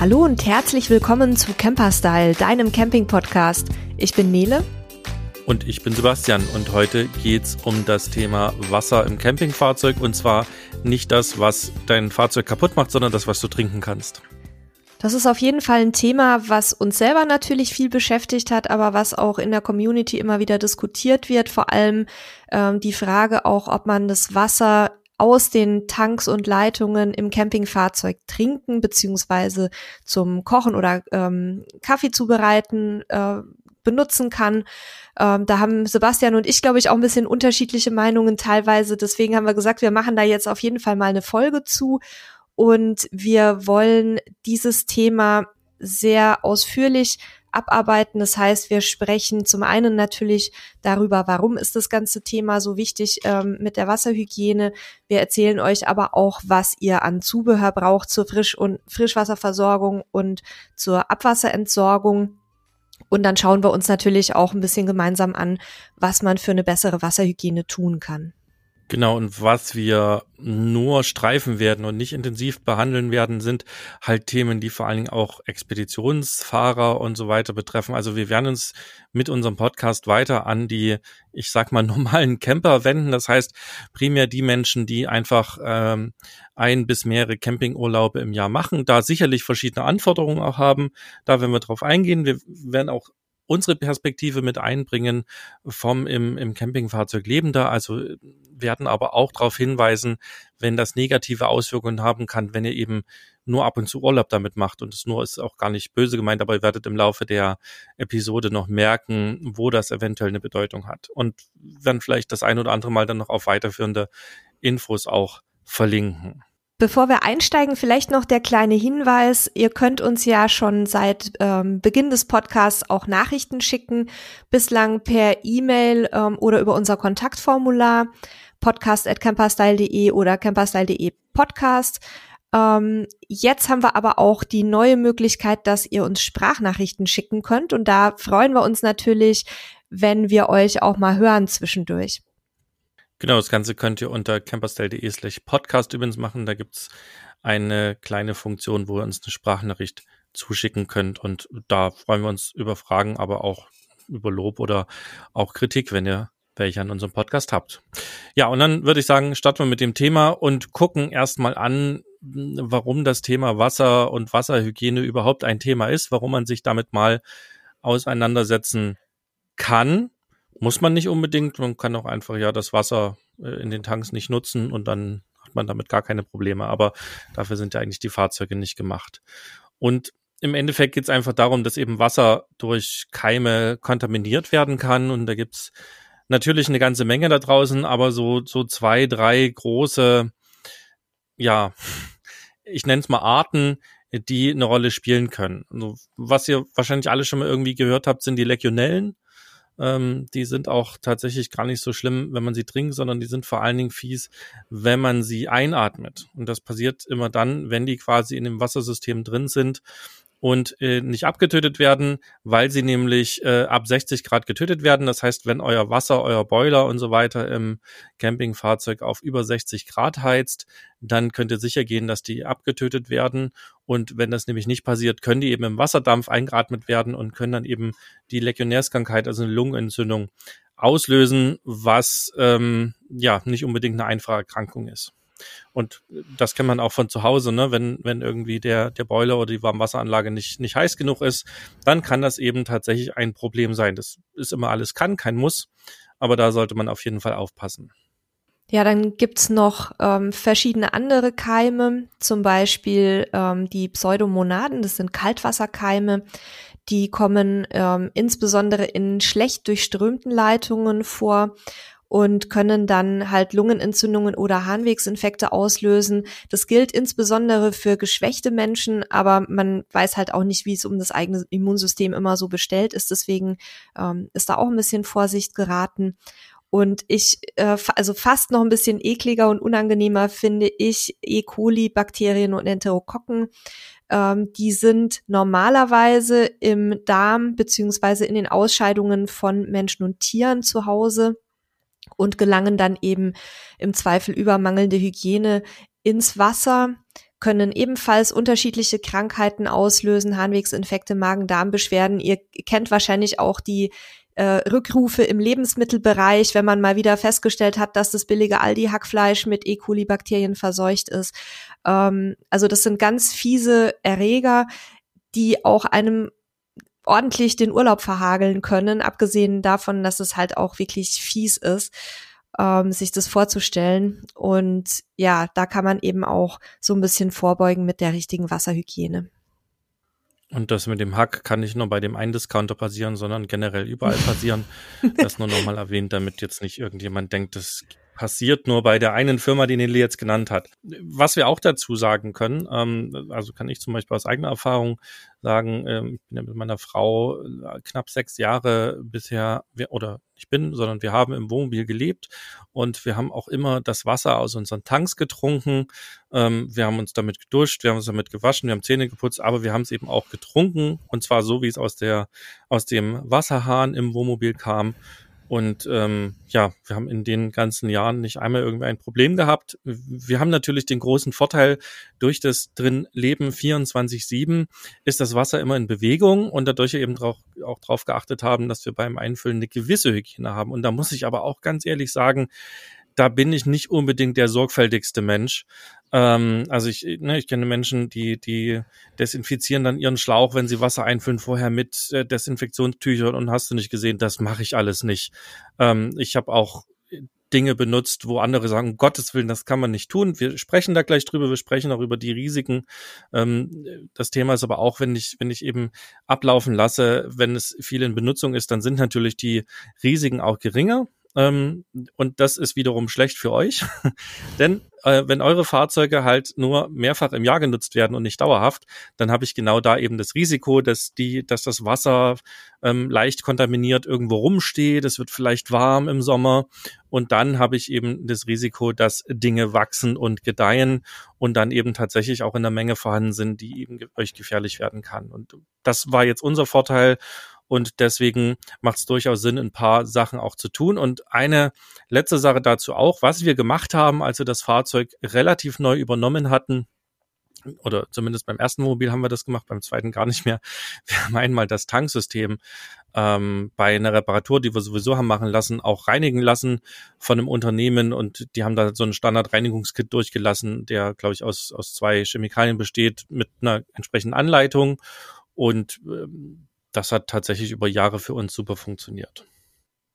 Hallo und herzlich willkommen zu Camperstyle, deinem Camping-Podcast. Ich bin Nele. Und ich bin Sebastian und heute geht's um das Thema Wasser im Campingfahrzeug und zwar nicht das, was dein Fahrzeug kaputt macht, sondern das, was du trinken kannst. Das ist auf jeden Fall ein Thema, was uns selber natürlich viel beschäftigt hat, aber was auch in der Community immer wieder diskutiert wird. Vor allem ähm, die Frage auch, ob man das Wasser aus den Tanks und Leitungen im Campingfahrzeug trinken beziehungsweise zum Kochen oder ähm, Kaffee zubereiten äh, benutzen kann. Ähm, da haben Sebastian und ich, glaube ich, auch ein bisschen unterschiedliche Meinungen teilweise. Deswegen haben wir gesagt, wir machen da jetzt auf jeden Fall mal eine Folge zu. Und wir wollen dieses Thema sehr ausführlich abarbeiten. Das heißt, wir sprechen zum einen natürlich darüber, warum ist das ganze Thema so wichtig ähm, mit der Wasserhygiene. Wir erzählen euch aber auch, was ihr an Zubehör braucht zur Frisch- und Frischwasserversorgung und zur Abwasserentsorgung. Und dann schauen wir uns natürlich auch ein bisschen gemeinsam an, was man für eine bessere Wasserhygiene tun kann. Genau, und was wir nur streifen werden und nicht intensiv behandeln werden, sind halt Themen, die vor allen Dingen auch Expeditionsfahrer und so weiter betreffen. Also wir werden uns mit unserem Podcast weiter an die, ich sag mal, normalen Camper wenden. Das heißt primär die Menschen, die einfach ähm, ein bis mehrere Campingurlaube im Jahr machen, da sicherlich verschiedene Anforderungen auch haben. Da werden wir drauf eingehen. Wir werden auch unsere Perspektive mit einbringen vom im, im Campingfahrzeug Lebender. Also werden aber auch darauf hinweisen, wenn das negative Auswirkungen haben kann, wenn ihr eben nur ab und zu Urlaub damit macht. Und es nur ist auch gar nicht böse gemeint, aber ihr werdet im Laufe der Episode noch merken, wo das eventuell eine Bedeutung hat. Und werden vielleicht das ein oder andere Mal dann noch auf weiterführende Infos auch verlinken. Bevor wir einsteigen, vielleicht noch der kleine Hinweis. Ihr könnt uns ja schon seit ähm, Beginn des Podcasts auch Nachrichten schicken, bislang per E-Mail ähm, oder über unser Kontaktformular podcast.camperstyle.de oder camperstyle.de Podcast. Ähm, jetzt haben wir aber auch die neue Möglichkeit, dass ihr uns Sprachnachrichten schicken könnt und da freuen wir uns natürlich, wenn wir euch auch mal hören zwischendurch. Genau, das Ganze könnt ihr unter camperstyle.de slash podcast übrigens machen. Da gibt's eine kleine Funktion, wo ihr uns eine Sprachnachricht zuschicken könnt. Und da freuen wir uns über Fragen, aber auch über Lob oder auch Kritik, wenn ihr welche an unserem Podcast habt. Ja, und dann würde ich sagen, starten wir mit dem Thema und gucken erstmal an, warum das Thema Wasser und Wasserhygiene überhaupt ein Thema ist, warum man sich damit mal auseinandersetzen kann muss man nicht unbedingt. Man kann auch einfach ja das Wasser äh, in den Tanks nicht nutzen und dann hat man damit gar keine Probleme. Aber dafür sind ja eigentlich die Fahrzeuge nicht gemacht. Und im Endeffekt geht es einfach darum, dass eben Wasser durch Keime kontaminiert werden kann. Und da gibt's natürlich eine ganze Menge da draußen, aber so, so zwei, drei große, ja, ich nenne es mal Arten, die eine Rolle spielen können. Also, was ihr wahrscheinlich alle schon mal irgendwie gehört habt, sind die Legionellen. Ähm, die sind auch tatsächlich gar nicht so schlimm, wenn man sie trinkt, sondern die sind vor allen Dingen fies, wenn man sie einatmet. Und das passiert immer dann, wenn die quasi in dem Wassersystem drin sind und äh, nicht abgetötet werden, weil sie nämlich äh, ab 60 Grad getötet werden. Das heißt, wenn euer Wasser, euer Boiler und so weiter im Campingfahrzeug auf über 60 Grad heizt, dann könnt ihr sicher gehen, dass die abgetötet werden. Und wenn das nämlich nicht passiert, können die eben im Wasserdampf eingeatmet werden und können dann eben die Legionärskrankheit, also eine Lungenentzündung, auslösen, was ähm, ja nicht unbedingt eine einfache Erkrankung ist. Und das kennt man auch von zu Hause, ne? Wenn, wenn irgendwie der, der Boiler oder die Warmwasseranlage nicht, nicht heiß genug ist, dann kann das eben tatsächlich ein Problem sein. Das ist immer alles kann, kein Muss, aber da sollte man auf jeden Fall aufpassen. Ja, dann gibt's noch ähm, verschiedene andere Keime, zum Beispiel ähm, die Pseudomonaden, das sind Kaltwasserkeime, die kommen ähm, insbesondere in schlecht durchströmten Leitungen vor und können dann halt Lungenentzündungen oder Harnwegsinfekte auslösen. Das gilt insbesondere für geschwächte Menschen, aber man weiß halt auch nicht, wie es um das eigene Immunsystem immer so bestellt ist. Deswegen ähm, ist da auch ein bisschen Vorsicht geraten. Und ich, äh, also fast noch ein bisschen ekliger und unangenehmer finde ich E. coli, Bakterien und Enterokokken. Ähm, die sind normalerweise im Darm beziehungsweise in den Ausscheidungen von Menschen und Tieren zu Hause und gelangen dann eben im Zweifel über mangelnde Hygiene ins Wasser, können ebenfalls unterschiedliche Krankheiten auslösen, Harnwegsinfekte, Magen-Darm-Beschwerden. Ihr kennt wahrscheinlich auch die äh, Rückrufe im Lebensmittelbereich, wenn man mal wieder festgestellt hat, dass das billige Aldi-Hackfleisch mit E. coli-Bakterien verseucht ist. Ähm, also das sind ganz fiese Erreger, die auch einem ordentlich den Urlaub verhageln können, abgesehen davon, dass es halt auch wirklich fies ist, ähm, sich das vorzustellen. Und ja, da kann man eben auch so ein bisschen vorbeugen mit der richtigen Wasserhygiene. Und das mit dem Hack kann nicht nur bei dem einen Discounter passieren, sondern generell überall passieren. das nur nochmal erwähnt, damit jetzt nicht irgendjemand denkt, das passiert nur bei der einen Firma, die Nelly jetzt genannt hat. Was wir auch dazu sagen können, ähm, also kann ich zum Beispiel aus eigener Erfahrung sagen, ähm, ich bin ja mit meiner Frau äh, knapp sechs Jahre bisher, wir, oder ich bin, sondern wir haben im Wohnmobil gelebt und wir haben auch immer das Wasser aus unseren Tanks getrunken. Ähm, wir haben uns damit geduscht, wir haben uns damit gewaschen, wir haben Zähne geputzt, aber wir haben es eben auch getrunken und zwar so, wie es aus der aus dem Wasserhahn im Wohnmobil kam. Und ähm, ja, wir haben in den ganzen Jahren nicht einmal irgendwie ein Problem gehabt. Wir haben natürlich den großen Vorteil, durch das drin Leben 24-7 ist das Wasser immer in Bewegung und dadurch eben drauf, auch darauf geachtet haben, dass wir beim Einfüllen eine gewisse Hygiene haben. Und da muss ich aber auch ganz ehrlich sagen, da bin ich nicht unbedingt der sorgfältigste Mensch. Ähm, also ich, ne, ich kenne Menschen, die, die desinfizieren dann ihren Schlauch, wenn sie Wasser einfüllen, vorher mit äh, Desinfektionstüchern und hast du nicht gesehen, das mache ich alles nicht. Ähm, ich habe auch Dinge benutzt, wo andere sagen, um Gottes Willen, das kann man nicht tun. Wir sprechen da gleich drüber, wir sprechen auch über die Risiken. Ähm, das Thema ist aber auch, wenn ich, wenn ich eben ablaufen lasse, wenn es viel in Benutzung ist, dann sind natürlich die Risiken auch geringer. Ähm, und das ist wiederum schlecht für euch, denn äh, wenn eure Fahrzeuge halt nur mehrfach im Jahr genutzt werden und nicht dauerhaft, dann habe ich genau da eben das Risiko, dass die, dass das Wasser ähm, leicht kontaminiert irgendwo rumsteht, es wird vielleicht warm im Sommer. Und dann habe ich eben das Risiko, dass Dinge wachsen und gedeihen und dann eben tatsächlich auch in der Menge vorhanden sind, die eben euch gefährlich werden kann. Und das war jetzt unser Vorteil und deswegen macht es durchaus Sinn, ein paar Sachen auch zu tun. Und eine letzte Sache dazu auch, was wir gemacht haben, als wir das Fahrzeug relativ neu übernommen hatten, oder zumindest beim ersten Mobil haben wir das gemacht, beim zweiten gar nicht mehr. Wir haben einmal das Tanksystem ähm, bei einer Reparatur, die wir sowieso haben machen lassen, auch reinigen lassen von einem Unternehmen und die haben da so einen Standard-Reinigungskit durchgelassen, der, glaube ich, aus, aus zwei Chemikalien besteht mit einer entsprechenden Anleitung und ähm, das hat tatsächlich über Jahre für uns super funktioniert.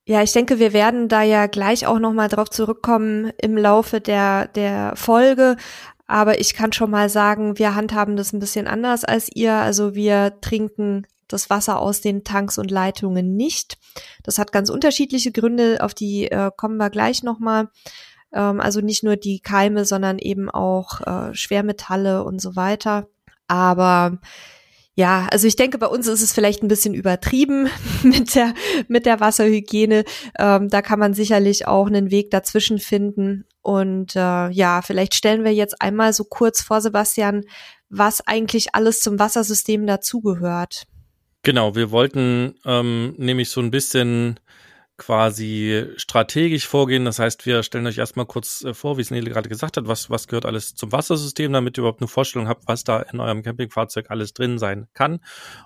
Ja, ich denke, wir werden da ja gleich auch nochmal drauf zurückkommen im Laufe der, der Folge. Aber ich kann schon mal sagen, wir handhaben das ein bisschen anders als ihr. Also wir trinken das Wasser aus den Tanks und Leitungen nicht. Das hat ganz unterschiedliche Gründe, auf die äh, kommen wir gleich nochmal. Ähm, also nicht nur die Keime, sondern eben auch äh, Schwermetalle und so weiter. Aber ja, also ich denke, bei uns ist es vielleicht ein bisschen übertrieben mit der, mit der Wasserhygiene. Ähm, da kann man sicherlich auch einen Weg dazwischen finden. Und äh, ja, vielleicht stellen wir jetzt einmal so kurz vor, Sebastian, was eigentlich alles zum Wassersystem dazugehört. Genau, wir wollten ähm, nämlich so ein bisschen quasi strategisch vorgehen. Das heißt, wir stellen euch erstmal kurz äh, vor, wie es Nele gerade gesagt hat, was, was gehört alles zum Wassersystem, damit ihr überhaupt eine Vorstellung habt, was da in eurem Campingfahrzeug alles drin sein kann.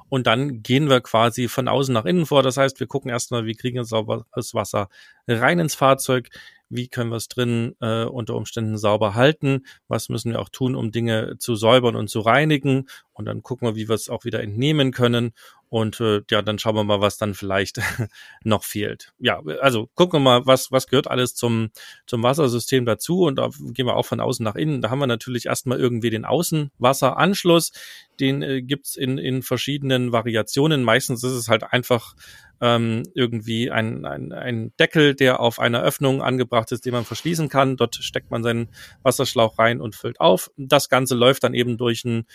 Und dann gehen wir quasi von außen nach innen vor. Das heißt, wir gucken erstmal, wie kriegen wir sauberes Wasser rein ins Fahrzeug, wie können wir es drin äh, unter Umständen sauber halten, was müssen wir auch tun, um Dinge zu säubern und zu reinigen und dann gucken wir, wie wir es auch wieder entnehmen können und äh, ja, dann schauen wir mal, was dann vielleicht noch fehlt. Ja, also gucken wir mal, was, was gehört alles zum, zum Wassersystem dazu. Und da gehen wir auch von außen nach innen. Da haben wir natürlich erstmal irgendwie den Außenwasseranschluss. Den äh, gibt's in, in verschiedenen Variationen. Meistens ist es halt einfach ähm, irgendwie ein, ein, ein Deckel, der auf einer Öffnung angebracht ist, den man verschließen kann. Dort steckt man seinen Wasserschlauch rein und füllt auf. Das Ganze läuft dann eben durch ein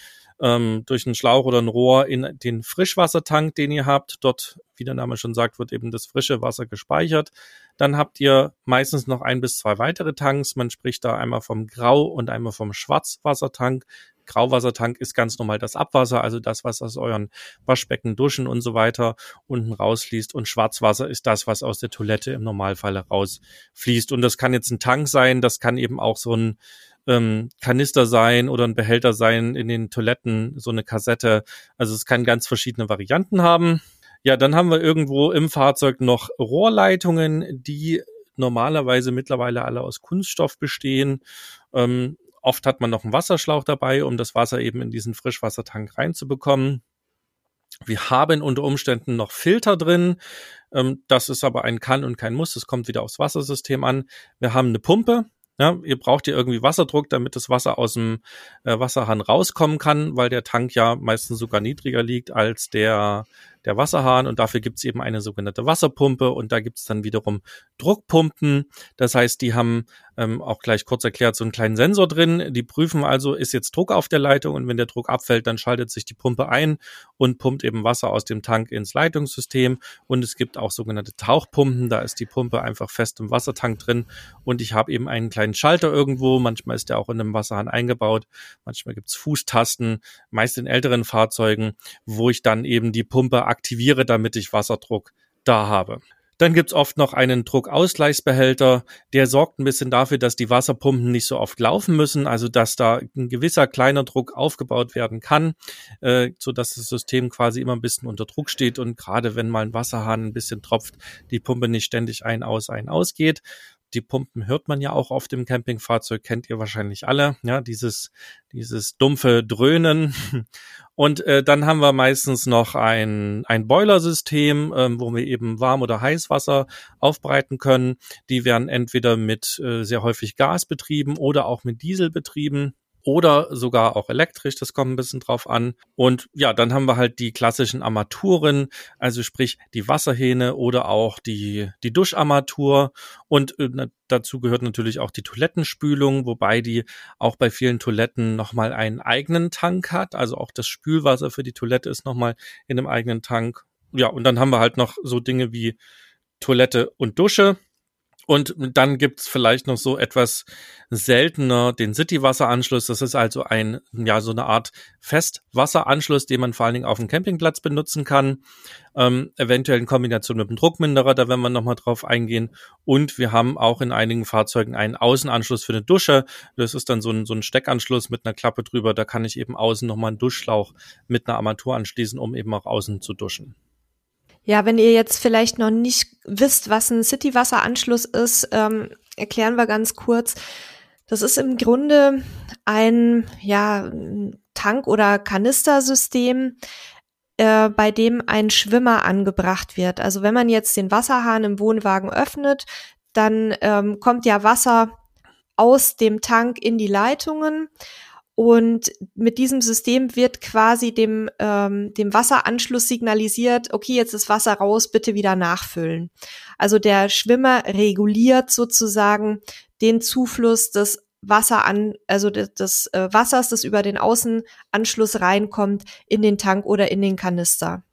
ähm, durch einen Schlauch oder ein Rohr in den Frischwassertank, den ihr habt. Dort, wie der Name schon sagt, wird eben das frische Wasser gespeichert. Dann habt ihr meistens noch ein bis zwei weitere Tanks. Man spricht da einmal vom Grau- und einmal vom Schwarzwassertank. Grauwassertank ist ganz normal das Abwasser, also das, was aus euren Waschbecken, Duschen und so weiter unten rausfließt. Und Schwarzwasser ist das, was aus der Toilette im Normalfall rausfließt. Und das kann jetzt ein Tank sein, das kann eben auch so ein ähm, Kanister sein oder ein Behälter sein in den Toiletten, so eine Kassette. Also es kann ganz verschiedene Varianten haben. Ja, dann haben wir irgendwo im Fahrzeug noch Rohrleitungen, die normalerweise mittlerweile alle aus Kunststoff bestehen. Ähm, oft hat man noch einen Wasserschlauch dabei, um das Wasser eben in diesen Frischwassertank reinzubekommen. Wir haben unter Umständen noch Filter drin. Ähm, das ist aber ein Kann und kein Muss. Das kommt wieder aufs Wassersystem an. Wir haben eine Pumpe. Ja, ihr braucht ja irgendwie Wasserdruck, damit das Wasser aus dem äh, Wasserhahn rauskommen kann, weil der Tank ja meistens sogar niedriger liegt als der der Wasserhahn und dafür gibt's eben eine sogenannte Wasserpumpe und da gibt's dann wiederum Druckpumpen. Das heißt, die haben ähm, auch gleich kurz erklärt so einen kleinen Sensor drin. Die prüfen also, ist jetzt Druck auf der Leitung und wenn der Druck abfällt, dann schaltet sich die Pumpe ein und pumpt eben Wasser aus dem Tank ins Leitungssystem. Und es gibt auch sogenannte Tauchpumpen. Da ist die Pumpe einfach fest im Wassertank drin und ich habe eben einen kleinen Schalter irgendwo. Manchmal ist der auch in einem Wasserhahn eingebaut. Manchmal gibt's Fußtasten, meist in älteren Fahrzeugen, wo ich dann eben die Pumpe aktiviere, damit ich Wasserdruck da habe. Dann gibt's oft noch einen Druckausgleichsbehälter, der sorgt ein bisschen dafür, dass die Wasserpumpen nicht so oft laufen müssen, also dass da ein gewisser kleiner Druck aufgebaut werden kann, äh, so dass das System quasi immer ein bisschen unter Druck steht und gerade wenn mal ein Wasserhahn ein bisschen tropft, die Pumpe nicht ständig ein, aus, ein, aus geht die Pumpen hört man ja auch auf dem Campingfahrzeug, kennt ihr wahrscheinlich alle, ja, dieses, dieses dumpfe Dröhnen. Und äh, dann haben wir meistens noch ein, ein Boilersystem, ähm, wo wir eben Warm- oder Heißwasser aufbereiten können. Die werden entweder mit äh, sehr häufig Gas betrieben oder auch mit Diesel betrieben oder sogar auch elektrisch, das kommt ein bisschen drauf an. Und ja, dann haben wir halt die klassischen Armaturen, also sprich die Wasserhähne oder auch die, die Duscharmatur. Und äh, dazu gehört natürlich auch die Toilettenspülung, wobei die auch bei vielen Toiletten nochmal einen eigenen Tank hat. Also auch das Spülwasser für die Toilette ist nochmal in einem eigenen Tank. Ja, und dann haben wir halt noch so Dinge wie Toilette und Dusche. Und dann gibt's vielleicht noch so etwas seltener den City-Wasseranschluss. Das ist also ein, ja, so eine Art Festwasseranschluss, den man vor allen Dingen auf dem Campingplatz benutzen kann. Ähm, eventuell in Kombination mit einem Druckminderer, da werden wir nochmal drauf eingehen. Und wir haben auch in einigen Fahrzeugen einen Außenanschluss für eine Dusche. Das ist dann so ein, so ein Steckanschluss mit einer Klappe drüber. Da kann ich eben außen nochmal einen Duschschlauch mit einer Armatur anschließen, um eben auch außen zu duschen. Ja, wenn ihr jetzt vielleicht noch nicht wisst, was ein City-Wasseranschluss ist, ähm, erklären wir ganz kurz. Das ist im Grunde ein ja, Tank- oder Kanistersystem, äh, bei dem ein Schwimmer angebracht wird. Also wenn man jetzt den Wasserhahn im Wohnwagen öffnet, dann ähm, kommt ja Wasser aus dem Tank in die Leitungen und mit diesem System wird quasi dem, ähm, dem Wasseranschluss signalisiert, okay, jetzt ist Wasser raus, bitte wieder nachfüllen. Also der Schwimmer reguliert sozusagen den Zufluss des Wasser an, also des, des äh, Wassers, das über den Außenanschluss reinkommt, in den Tank oder in den Kanister.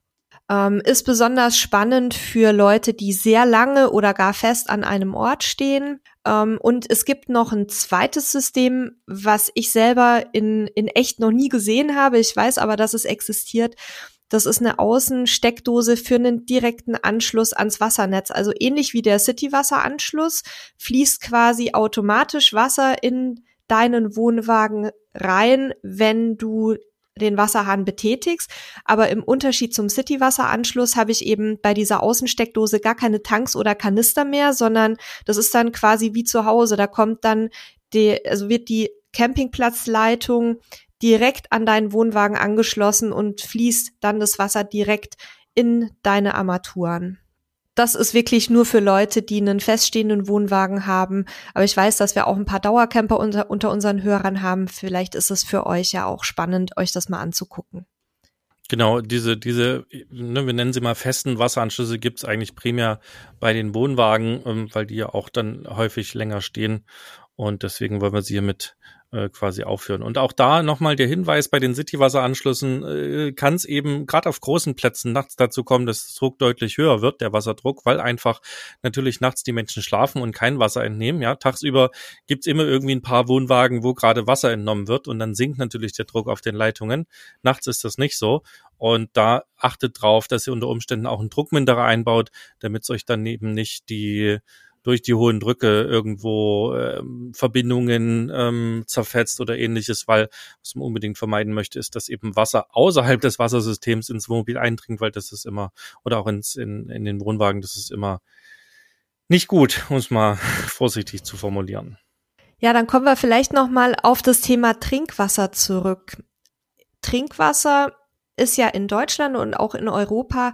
Ähm, ist besonders spannend für Leute, die sehr lange oder gar fest an einem Ort stehen. Ähm, und es gibt noch ein zweites System, was ich selber in, in echt noch nie gesehen habe. Ich weiß aber, dass es existiert. Das ist eine Außensteckdose für einen direkten Anschluss ans Wassernetz. Also ähnlich wie der City-Wasseranschluss fließt quasi automatisch Wasser in deinen Wohnwagen rein, wenn du den Wasserhahn betätigst. Aber im Unterschied zum City-Wasseranschluss habe ich eben bei dieser Außensteckdose gar keine Tanks oder Kanister mehr, sondern das ist dann quasi wie zu Hause. Da kommt dann die, also wird die Campingplatzleitung direkt an deinen Wohnwagen angeschlossen und fließt dann das Wasser direkt in deine Armaturen das ist wirklich nur für Leute, die einen feststehenden Wohnwagen haben. Aber ich weiß, dass wir auch ein paar Dauercamper unter, unter unseren Hörern haben. Vielleicht ist es für euch ja auch spannend, euch das mal anzugucken. Genau, diese, diese, ne, wir nennen sie mal festen Wasseranschlüsse, gibt's eigentlich primär bei den Wohnwagen, ähm, weil die ja auch dann häufig länger stehen. Und deswegen wollen wir sie hier mit äh, quasi aufführen. Und auch da nochmal der Hinweis bei den Citywasseranschlüssen äh, kann es eben gerade auf großen Plätzen nachts dazu kommen, dass der Druck deutlich höher wird, der Wasserdruck, weil einfach natürlich nachts die Menschen schlafen und kein Wasser entnehmen. Ja, tagsüber gibt's immer irgendwie ein paar Wohnwagen, wo gerade Wasser entnommen wird und dann sinkt natürlich der Druck auf den Leitungen. Nachts ist das nicht so. Und da achtet drauf, dass ihr unter Umständen auch einen Druckminderer einbaut, damit es euch dann eben nicht die durch die hohen Drücke irgendwo ähm, Verbindungen ähm, zerfetzt oder ähnliches, weil was man unbedingt vermeiden möchte, ist, dass eben Wasser außerhalb des Wassersystems ins Wohnmobil eindringt, weil das ist immer, oder auch ins, in, in den Wohnwagen, das ist immer nicht gut, um es mal vorsichtig zu formulieren. Ja, dann kommen wir vielleicht noch mal auf das Thema Trinkwasser zurück. Trinkwasser ist ja in Deutschland und auch in Europa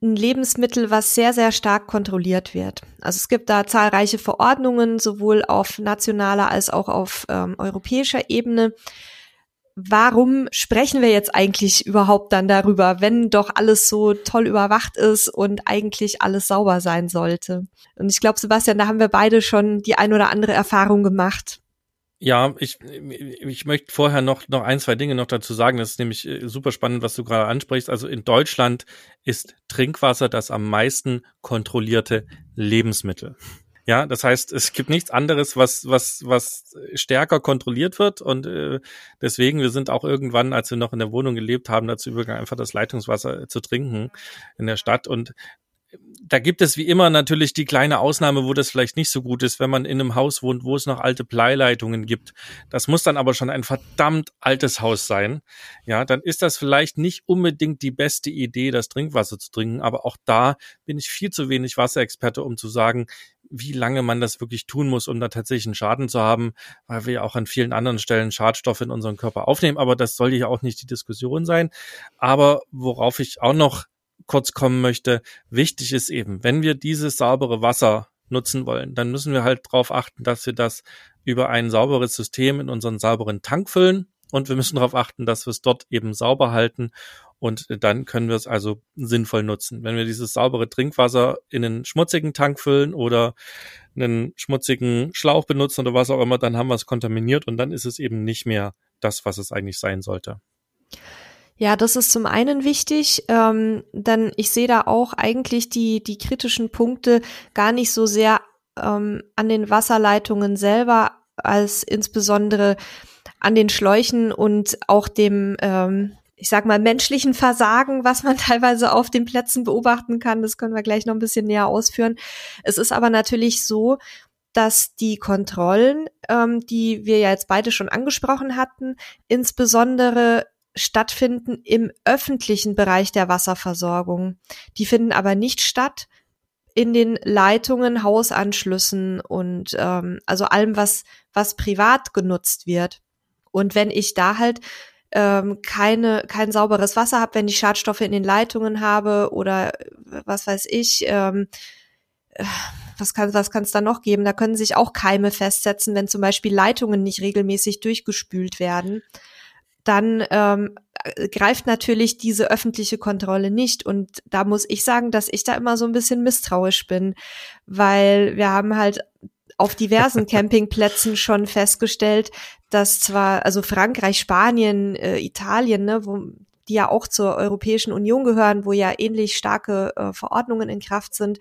ein Lebensmittel, was sehr, sehr stark kontrolliert wird. Also es gibt da zahlreiche Verordnungen, sowohl auf nationaler als auch auf ähm, europäischer Ebene. Warum sprechen wir jetzt eigentlich überhaupt dann darüber, wenn doch alles so toll überwacht ist und eigentlich alles sauber sein sollte? Und ich glaube, Sebastian, da haben wir beide schon die ein oder andere Erfahrung gemacht. Ja, ich, ich möchte vorher noch, noch ein, zwei Dinge noch dazu sagen. Das ist nämlich äh, super spannend, was du gerade ansprichst. Also in Deutschland ist Trinkwasser das am meisten kontrollierte Lebensmittel. Ja, das heißt, es gibt nichts anderes, was was was stärker kontrolliert wird und äh, deswegen wir sind auch irgendwann, als wir noch in der Wohnung gelebt haben, dazu übergegangen, einfach das Leitungswasser zu trinken in der Stadt und da gibt es wie immer natürlich die kleine Ausnahme, wo das vielleicht nicht so gut ist, wenn man in einem Haus wohnt, wo es noch alte Bleileitungen gibt. Das muss dann aber schon ein verdammt altes Haus sein. Ja, dann ist das vielleicht nicht unbedingt die beste Idee, das Trinkwasser zu trinken. Aber auch da bin ich viel zu wenig Wasserexperte, um zu sagen, wie lange man das wirklich tun muss, um da tatsächlich einen Schaden zu haben, weil wir ja auch an vielen anderen Stellen Schadstoffe in unseren Körper aufnehmen. Aber das soll ja auch nicht die Diskussion sein. Aber worauf ich auch noch kurz kommen möchte. Wichtig ist eben, wenn wir dieses saubere Wasser nutzen wollen, dann müssen wir halt darauf achten, dass wir das über ein sauberes System in unseren sauberen Tank füllen und wir müssen darauf achten, dass wir es dort eben sauber halten und dann können wir es also sinnvoll nutzen. Wenn wir dieses saubere Trinkwasser in einen schmutzigen Tank füllen oder einen schmutzigen Schlauch benutzen oder was auch immer, dann haben wir es kontaminiert und dann ist es eben nicht mehr das, was es eigentlich sein sollte. Ja, das ist zum einen wichtig, ähm, denn ich sehe da auch eigentlich die, die kritischen Punkte gar nicht so sehr ähm, an den Wasserleitungen selber, als insbesondere an den Schläuchen und auch dem, ähm, ich sag mal, menschlichen Versagen, was man teilweise auf den Plätzen beobachten kann. Das können wir gleich noch ein bisschen näher ausführen. Es ist aber natürlich so, dass die Kontrollen, ähm, die wir ja jetzt beide schon angesprochen hatten, insbesondere stattfinden im öffentlichen Bereich der Wasserversorgung. Die finden aber nicht statt in den Leitungen, Hausanschlüssen und ähm, also allem, was, was privat genutzt wird. Und wenn ich da halt ähm, keine, kein sauberes Wasser habe, wenn ich Schadstoffe in den Leitungen habe oder was weiß ich, ähm, äh, was kann was kann es da noch geben? Da können sich auch Keime festsetzen, wenn zum Beispiel Leitungen nicht regelmäßig durchgespült werden dann ähm, greift natürlich diese öffentliche Kontrolle nicht. Und da muss ich sagen, dass ich da immer so ein bisschen misstrauisch bin, weil wir haben halt auf diversen Campingplätzen schon festgestellt, dass zwar, also Frankreich, Spanien, äh, Italien, ne, wo die ja auch zur Europäischen Union gehören, wo ja ähnlich starke äh, Verordnungen in Kraft sind,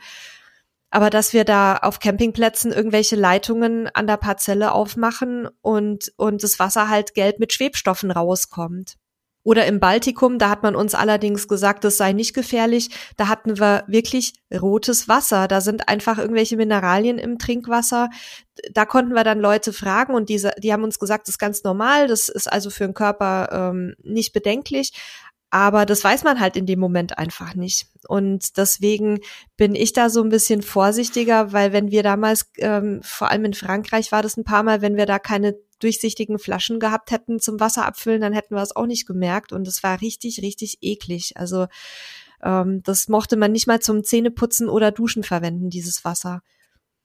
aber dass wir da auf Campingplätzen irgendwelche Leitungen an der Parzelle aufmachen und, und das Wasser halt gelb mit Schwebstoffen rauskommt. Oder im Baltikum, da hat man uns allerdings gesagt, das sei nicht gefährlich. Da hatten wir wirklich rotes Wasser. Da sind einfach irgendwelche Mineralien im Trinkwasser. Da konnten wir dann Leute fragen und diese, die haben uns gesagt, das ist ganz normal. Das ist also für den Körper ähm, nicht bedenklich. Aber das weiß man halt in dem Moment einfach nicht. Und deswegen bin ich da so ein bisschen vorsichtiger, weil wenn wir damals, ähm, vor allem in Frankreich war das ein paar Mal, wenn wir da keine durchsichtigen Flaschen gehabt hätten zum Wasser abfüllen, dann hätten wir es auch nicht gemerkt. Und es war richtig, richtig eklig. Also ähm, das mochte man nicht mal zum Zähneputzen oder Duschen verwenden, dieses Wasser.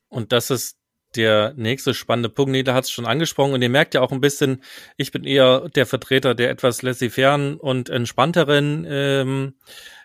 Und das ist der nächste spannende Punkt, nee, da hat es schon angesprochen und ihr merkt ja auch ein bisschen, ich bin eher der Vertreter der etwas laissez-fairen und entspannteren ähm,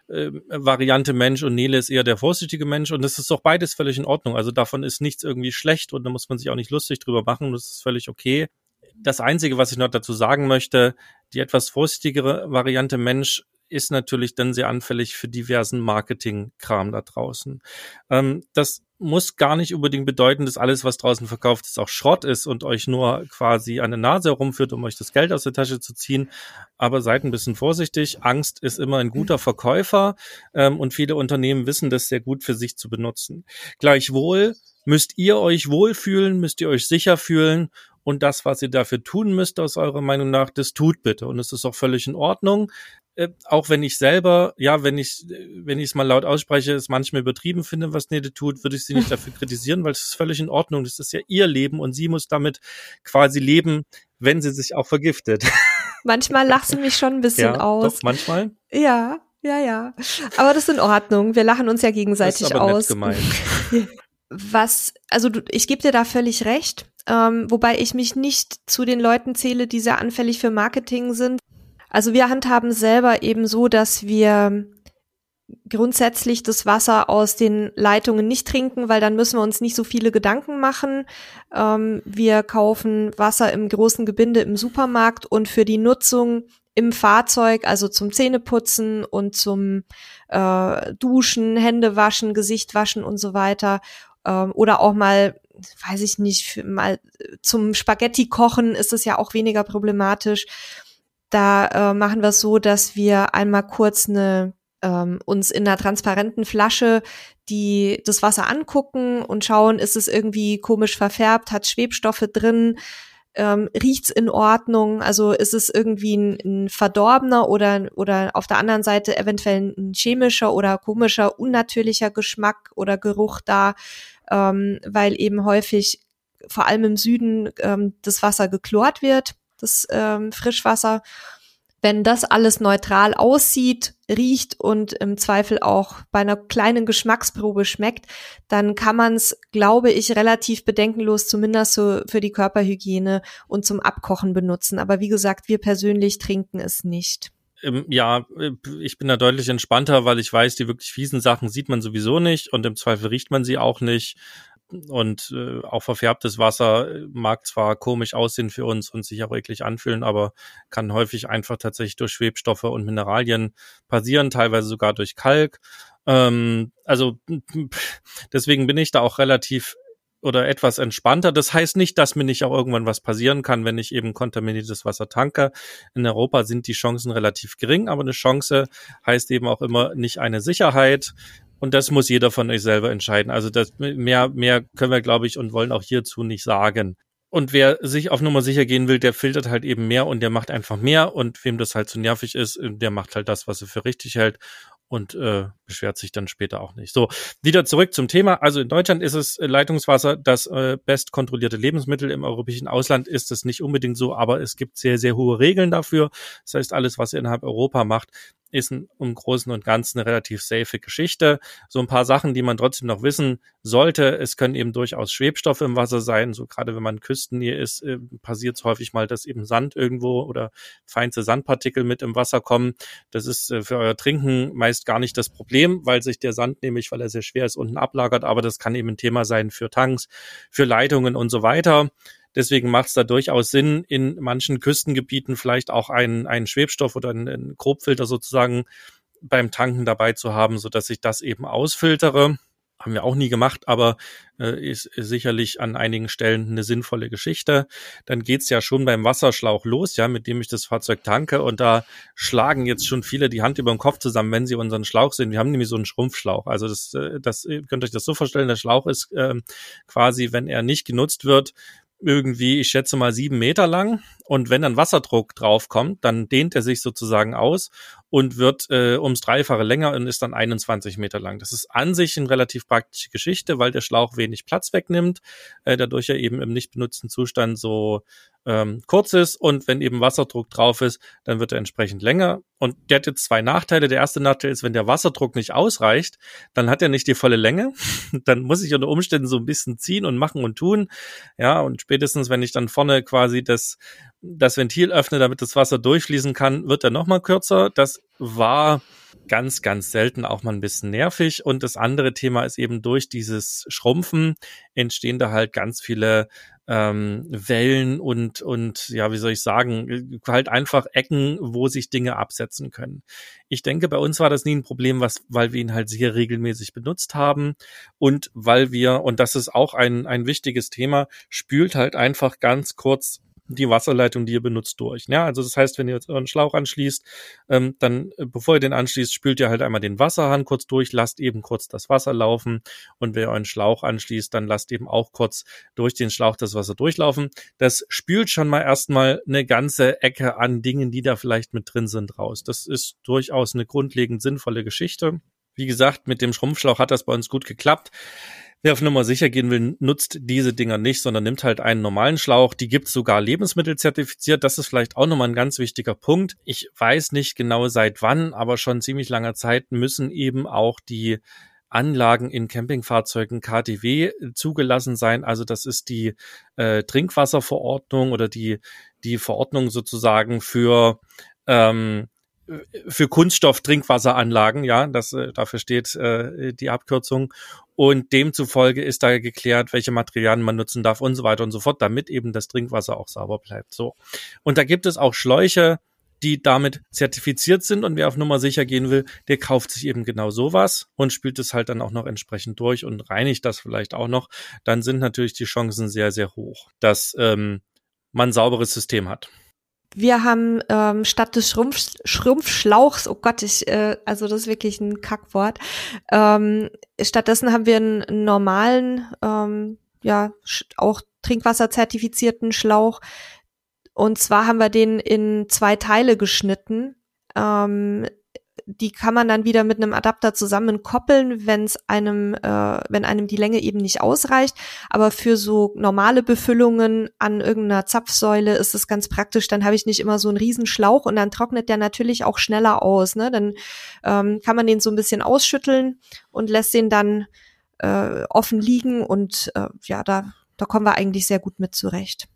äh, Variante Mensch und Nele ist eher der vorsichtige Mensch und das ist doch beides völlig in Ordnung. Also davon ist nichts irgendwie schlecht und da muss man sich auch nicht lustig drüber machen, das ist völlig okay. Das Einzige, was ich noch dazu sagen möchte, die etwas vorsichtigere Variante Mensch ist natürlich dann sehr anfällig für diversen Marketing-Kram da draußen. Ähm, das muss gar nicht unbedingt bedeuten, dass alles, was draußen verkauft ist, auch Schrott ist und euch nur quasi an der Nase herumführt, um euch das Geld aus der Tasche zu ziehen. Aber seid ein bisschen vorsichtig. Angst ist immer ein guter Verkäufer ähm, und viele Unternehmen wissen das sehr gut für sich zu benutzen. Gleichwohl müsst ihr euch wohlfühlen, müsst ihr euch sicher fühlen und das, was ihr dafür tun müsst, aus eurer Meinung nach, das tut bitte. Und es ist auch völlig in Ordnung. Äh, auch wenn ich selber, ja, wenn ich, wenn ich es mal laut ausspreche, es manchmal übertrieben finde, was Nede tut, würde ich sie nicht dafür kritisieren, weil es ist völlig in Ordnung. Das ist ja ihr Leben und sie muss damit quasi leben, wenn sie sich auch vergiftet. Manchmal lachen mich schon ein bisschen ja, aus. Doch, manchmal. Ja, ja, ja. Aber das ist in Ordnung. Wir lachen uns ja gegenseitig das ist aber aus. Nett gemeint. Was, also du, ich gebe dir da völlig recht. Ähm, wobei ich mich nicht zu den Leuten zähle, die sehr anfällig für Marketing sind. Also wir handhaben selber eben so, dass wir grundsätzlich das Wasser aus den Leitungen nicht trinken, weil dann müssen wir uns nicht so viele Gedanken machen. Ähm, wir kaufen Wasser im großen Gebinde im Supermarkt und für die Nutzung im Fahrzeug, also zum Zähneputzen und zum äh, Duschen, Hände waschen, Gesicht waschen und so weiter. Ähm, oder auch mal, weiß ich nicht, mal zum Spaghetti kochen ist es ja auch weniger problematisch. Da äh, machen wir es so, dass wir einmal kurz eine ähm, uns in einer transparenten Flasche die das Wasser angucken und schauen, ist es irgendwie komisch verfärbt, hat Schwebstoffe drin, ähm, riecht's in Ordnung, also ist es irgendwie ein, ein verdorbener oder oder auf der anderen Seite eventuell ein chemischer oder komischer unnatürlicher Geschmack oder Geruch da, ähm, weil eben häufig vor allem im Süden ähm, das Wasser geklort wird das ähm, Frischwasser. Wenn das alles neutral aussieht, riecht und im Zweifel auch bei einer kleinen Geschmacksprobe schmeckt, dann kann man es, glaube ich, relativ bedenkenlos zumindest so für die Körperhygiene und zum Abkochen benutzen. Aber wie gesagt, wir persönlich trinken es nicht. Ähm, ja, äh, ich bin da deutlich entspannter, weil ich weiß, die wirklich fiesen Sachen sieht man sowieso nicht und im Zweifel riecht man sie auch nicht und äh, auch verfärbtes Wasser äh, mag zwar komisch aussehen für uns und sich auch eklig anfühlen, aber kann häufig einfach tatsächlich durch Schwebstoffe und Mineralien passieren, teilweise sogar durch Kalk. Ähm, also deswegen bin ich da auch relativ oder etwas entspannter. Das heißt nicht, dass mir nicht auch irgendwann was passieren kann, wenn ich eben kontaminiertes Wasser tanke. In Europa sind die Chancen relativ gering, aber eine Chance heißt eben auch immer nicht eine Sicherheit. Und das muss jeder von euch selber entscheiden. Also das mehr, mehr können wir, glaube ich, und wollen auch hierzu nicht sagen. Und wer sich auf Nummer sicher gehen will, der filtert halt eben mehr und der macht einfach mehr. Und wem das halt zu nervig ist, der macht halt das, was er für richtig hält und äh, beschwert sich dann später auch nicht. So, wieder zurück zum Thema. Also in Deutschland ist es äh, Leitungswasser das äh, best kontrollierte Lebensmittel. Im europäischen Ausland ist es nicht unbedingt so, aber es gibt sehr, sehr hohe Regeln dafür. Das heißt, alles, was ihr innerhalb Europa macht, ist im Großen und Ganzen eine relativ safe Geschichte. So ein paar Sachen, die man trotzdem noch wissen sollte. Es können eben durchaus Schwebstoffe im Wasser sein. So gerade wenn man Küstennähe ist, äh, passiert es häufig mal, dass eben Sand irgendwo oder feinste Sandpartikel mit im Wasser kommen. Das ist äh, für euer Trinken meist gar nicht das Problem, weil sich der Sand nämlich, weil er sehr schwer ist, unten ablagert. Aber das kann eben ein Thema sein für Tanks, für Leitungen und so weiter. Deswegen macht es da durchaus Sinn, in manchen Küstengebieten vielleicht auch einen, einen Schwebstoff oder einen, einen Grobfilter sozusagen beim Tanken dabei zu haben, so dass ich das eben ausfiltere. Haben wir auch nie gemacht, aber äh, ist sicherlich an einigen Stellen eine sinnvolle Geschichte. Dann geht's ja schon beim Wasserschlauch los, ja, mit dem ich das Fahrzeug tanke. Und da schlagen jetzt schon viele die Hand über den Kopf zusammen, wenn sie unseren Schlauch sehen. Wir haben nämlich so einen Schrumpfschlauch. Also das, äh, das ihr könnt euch das so vorstellen, der Schlauch ist äh, quasi, wenn er nicht genutzt wird, irgendwie, ich schätze mal sieben Meter lang. Und wenn dann Wasserdruck draufkommt, dann dehnt er sich sozusagen aus und wird äh, ums Dreifache länger und ist dann 21 Meter lang. Das ist an sich eine relativ praktische Geschichte, weil der Schlauch wenig Platz wegnimmt, äh, dadurch er eben im nicht benutzten Zustand so ähm, kurz ist und wenn eben Wasserdruck drauf ist, dann wird er entsprechend länger. Und der hat jetzt zwei Nachteile. Der erste Nachteil ist, wenn der Wasserdruck nicht ausreicht, dann hat er nicht die volle Länge. dann muss ich unter Umständen so ein bisschen ziehen und machen und tun. Ja, und spätestens, wenn ich dann vorne quasi das, das Ventil öffne, damit das Wasser durchfließen kann, wird er nochmal kürzer. Das war ganz, ganz selten auch mal ein bisschen nervig. Und das andere Thema ist eben durch dieses Schrumpfen entstehen da halt ganz viele ähm, Wellen und, und ja, wie soll ich sagen, halt einfach Ecken, wo sich Dinge absetzen können. Ich denke, bei uns war das nie ein Problem, was, weil wir ihn halt sehr regelmäßig benutzt haben und weil wir, und das ist auch ein, ein wichtiges Thema, spült halt einfach ganz kurz die Wasserleitung, die ihr benutzt, durch. Ja, also das heißt, wenn ihr jetzt euren Schlauch anschließt, ähm, dann, äh, bevor ihr den anschließt, spült ihr halt einmal den Wasserhahn kurz durch, lasst eben kurz das Wasser laufen und wenn ihr euren Schlauch anschließt, dann lasst eben auch kurz durch den Schlauch das Wasser durchlaufen. Das spült schon mal erstmal eine ganze Ecke an Dingen, die da vielleicht mit drin sind, raus. Das ist durchaus eine grundlegend sinnvolle Geschichte. Wie gesagt, mit dem Schrumpfschlauch hat das bei uns gut geklappt. Wer auf Nummer sicher gehen will, nutzt diese Dinger nicht, sondern nimmt halt einen normalen Schlauch. Die gibt's sogar lebensmittelzertifiziert. Das ist vielleicht auch nochmal ein ganz wichtiger Punkt. Ich weiß nicht genau seit wann, aber schon ziemlich langer Zeit müssen eben auch die Anlagen in Campingfahrzeugen KTW zugelassen sein. Also das ist die äh, Trinkwasserverordnung oder die, die Verordnung sozusagen für ähm, für Kunststoff-Trinkwasseranlagen, ja, das äh, dafür steht äh, die Abkürzung. Und demzufolge ist da geklärt, welche Materialien man nutzen darf und so weiter und so fort, damit eben das Trinkwasser auch sauber bleibt. So. Und da gibt es auch Schläuche, die damit zertifiziert sind und wer auf Nummer sicher gehen will, der kauft sich eben genau sowas und spielt es halt dann auch noch entsprechend durch und reinigt das vielleicht auch noch. Dann sind natürlich die Chancen sehr, sehr hoch, dass ähm, man sauberes System hat. Wir haben ähm, statt des Schrumpf Schrumpfschlauchs, oh Gott, ich, äh, also das ist wirklich ein Kackwort. Ähm, stattdessen haben wir einen, normalen, ähm, ja, auch Trinkwasserzertifizierten Schlauch. Und zwar haben wir den in zwei Teile geschnitten. Ähm, die kann man dann wieder mit einem Adapter zusammenkoppeln, wenn es einem, äh, wenn einem die Länge eben nicht ausreicht. Aber für so normale Befüllungen an irgendeiner Zapfsäule ist es ganz praktisch. Dann habe ich nicht immer so einen Riesenschlauch und dann trocknet der natürlich auch schneller aus. Ne? Dann ähm, kann man den so ein bisschen ausschütteln und lässt den dann äh, offen liegen und äh, ja, da, da kommen wir eigentlich sehr gut mit zurecht.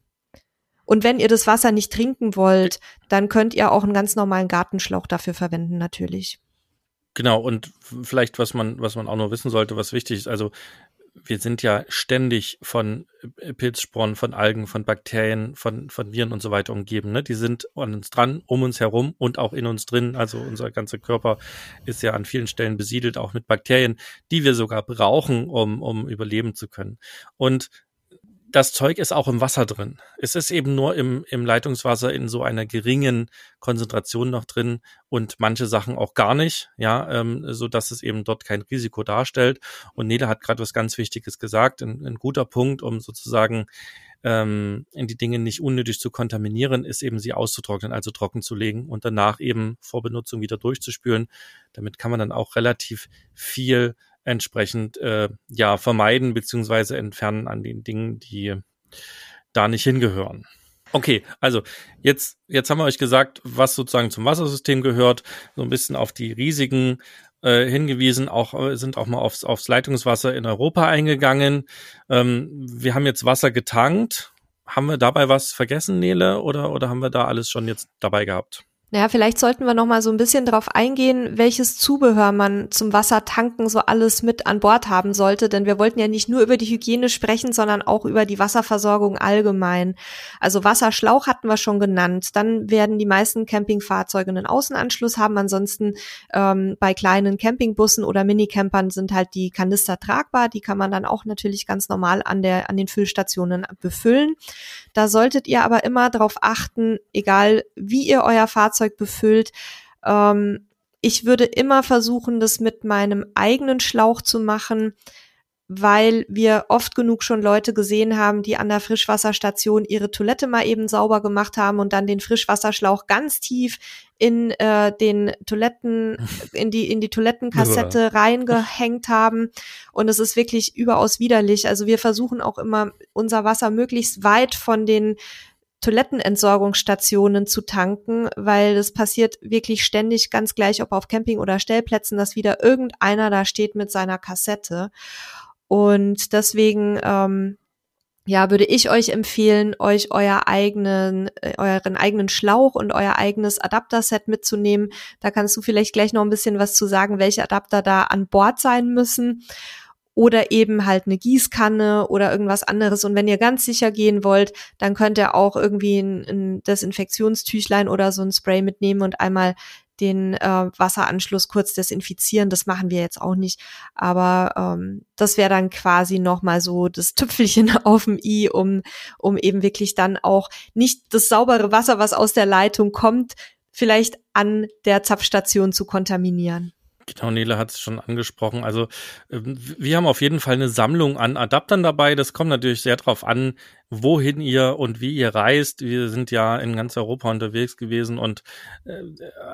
Und wenn ihr das Wasser nicht trinken wollt, dann könnt ihr auch einen ganz normalen Gartenschlauch dafür verwenden, natürlich. Genau, und vielleicht, was man, was man auch noch wissen sollte, was wichtig ist, also wir sind ja ständig von Pilzsporen, von Algen, von Bakterien, von, von Viren und so weiter umgeben. Ne? Die sind an uns dran, um uns herum und auch in uns drin. Also unser ganzer Körper ist ja an vielen Stellen besiedelt, auch mit Bakterien, die wir sogar brauchen, um, um überleben zu können. Und das Zeug ist auch im Wasser drin. Es ist eben nur im, im Leitungswasser in so einer geringen Konzentration noch drin und manche Sachen auch gar nicht, ja, ähm, so dass es eben dort kein Risiko darstellt. Und Nele hat gerade was ganz Wichtiges gesagt, ein, ein guter Punkt, um sozusagen ähm, die Dinge nicht unnötig zu kontaminieren, ist eben sie auszutrocknen, also trocken zu legen und danach eben vor Benutzung wieder durchzuspülen. Damit kann man dann auch relativ viel entsprechend äh, ja vermeiden beziehungsweise entfernen an den Dingen, die da nicht hingehören. Okay, also jetzt, jetzt haben wir euch gesagt, was sozusagen zum Wassersystem gehört, so ein bisschen auf die Risiken äh, hingewiesen, auch äh, sind auch mal aufs, aufs Leitungswasser in Europa eingegangen. Ähm, wir haben jetzt Wasser getankt. Haben wir dabei was vergessen, Nele, oder, oder haben wir da alles schon jetzt dabei gehabt? Naja, vielleicht sollten wir noch mal so ein bisschen darauf eingehen, welches Zubehör man zum Wassertanken so alles mit an Bord haben sollte, denn wir wollten ja nicht nur über die Hygiene sprechen, sondern auch über die Wasserversorgung allgemein. Also Wasserschlauch hatten wir schon genannt. Dann werden die meisten Campingfahrzeuge einen Außenanschluss haben. Ansonsten ähm, bei kleinen Campingbussen oder Minicampern sind halt die Kanister tragbar. Die kann man dann auch natürlich ganz normal an der an den Füllstationen befüllen. Da solltet ihr aber immer darauf achten, egal wie ihr euer Fahrzeug befüllt, ähm, ich würde immer versuchen, das mit meinem eigenen Schlauch zu machen, weil wir oft genug schon Leute gesehen haben, die an der Frischwasserstation ihre Toilette mal eben sauber gemacht haben und dann den Frischwasserschlauch ganz tief in äh, den Toiletten, in die, in die Toilettenkassette reingehängt haben. Und es ist wirklich überaus widerlich. Also wir versuchen auch immer, unser Wasser möglichst weit von den Toilettenentsorgungsstationen zu tanken, weil das passiert wirklich ständig, ganz gleich, ob auf Camping- oder Stellplätzen, dass wieder irgendeiner da steht mit seiner Kassette. Und deswegen, ähm, ja, würde ich euch empfehlen, euch euer eigenen, äh, euren eigenen Schlauch und euer eigenes Adapterset mitzunehmen. Da kannst du vielleicht gleich noch ein bisschen was zu sagen, welche Adapter da an Bord sein müssen. Oder eben halt eine Gießkanne oder irgendwas anderes. Und wenn ihr ganz sicher gehen wollt, dann könnt ihr auch irgendwie ein, ein Desinfektionstüchlein oder so ein Spray mitnehmen und einmal den äh, Wasseranschluss kurz desinfizieren. Das machen wir jetzt auch nicht. Aber ähm, das wäre dann quasi nochmal so das Tüpfelchen auf dem i, um, um eben wirklich dann auch nicht das saubere Wasser, was aus der Leitung kommt, vielleicht an der Zapfstation zu kontaminieren. Genau, Nele hat es schon angesprochen. Also ähm, wir haben auf jeden Fall eine Sammlung an Adaptern dabei. Das kommt natürlich sehr darauf an, wohin ihr und wie ihr reist. Wir sind ja in ganz Europa unterwegs gewesen und äh,